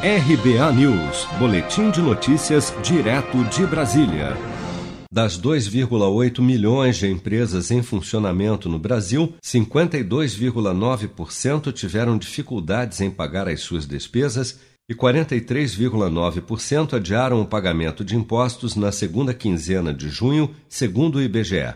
RBA News, Boletim de Notícias, direto de Brasília. Das 2,8 milhões de empresas em funcionamento no Brasil, 52,9% tiveram dificuldades em pagar as suas despesas e 43,9% adiaram o pagamento de impostos na segunda quinzena de junho, segundo o IBGE.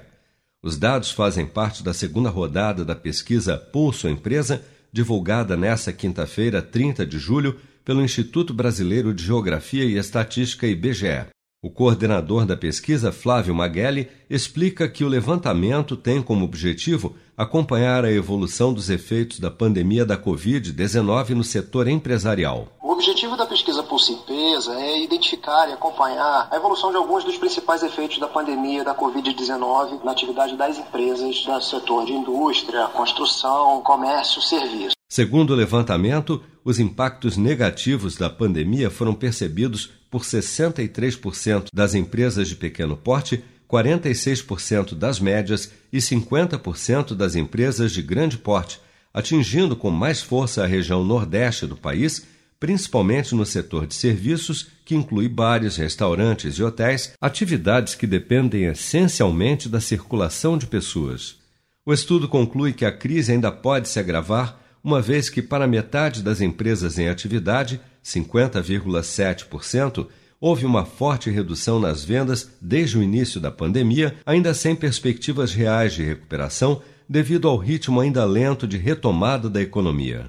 Os dados fazem parte da segunda rodada da pesquisa Pulso Empresa, divulgada nesta quinta-feira, 30 de julho, pelo Instituto Brasileiro de Geografia e Estatística IBGE. O coordenador da pesquisa, Flávio Magelli, explica que o levantamento tem como objetivo acompanhar a evolução dos efeitos da pandemia da Covid-19 no setor empresarial. O objetivo da pesquisa Pulse Empresa é identificar e acompanhar a evolução de alguns dos principais efeitos da pandemia da Covid-19 na atividade das empresas do setor de indústria, construção, comércio, serviço. Segundo o levantamento, os impactos negativos da pandemia foram percebidos por 63% das empresas de pequeno porte, 46% das médias e 50% das empresas de grande porte, atingindo com mais força a região nordeste do país, principalmente no setor de serviços, que inclui bares, restaurantes e hotéis, atividades que dependem essencialmente da circulação de pessoas. O estudo conclui que a crise ainda pode se agravar uma vez que para metade das empresas em atividade, 50,7%, houve uma forte redução nas vendas desde o início da pandemia, ainda sem perspectivas reais de recuperação devido ao ritmo ainda lento de retomada da economia.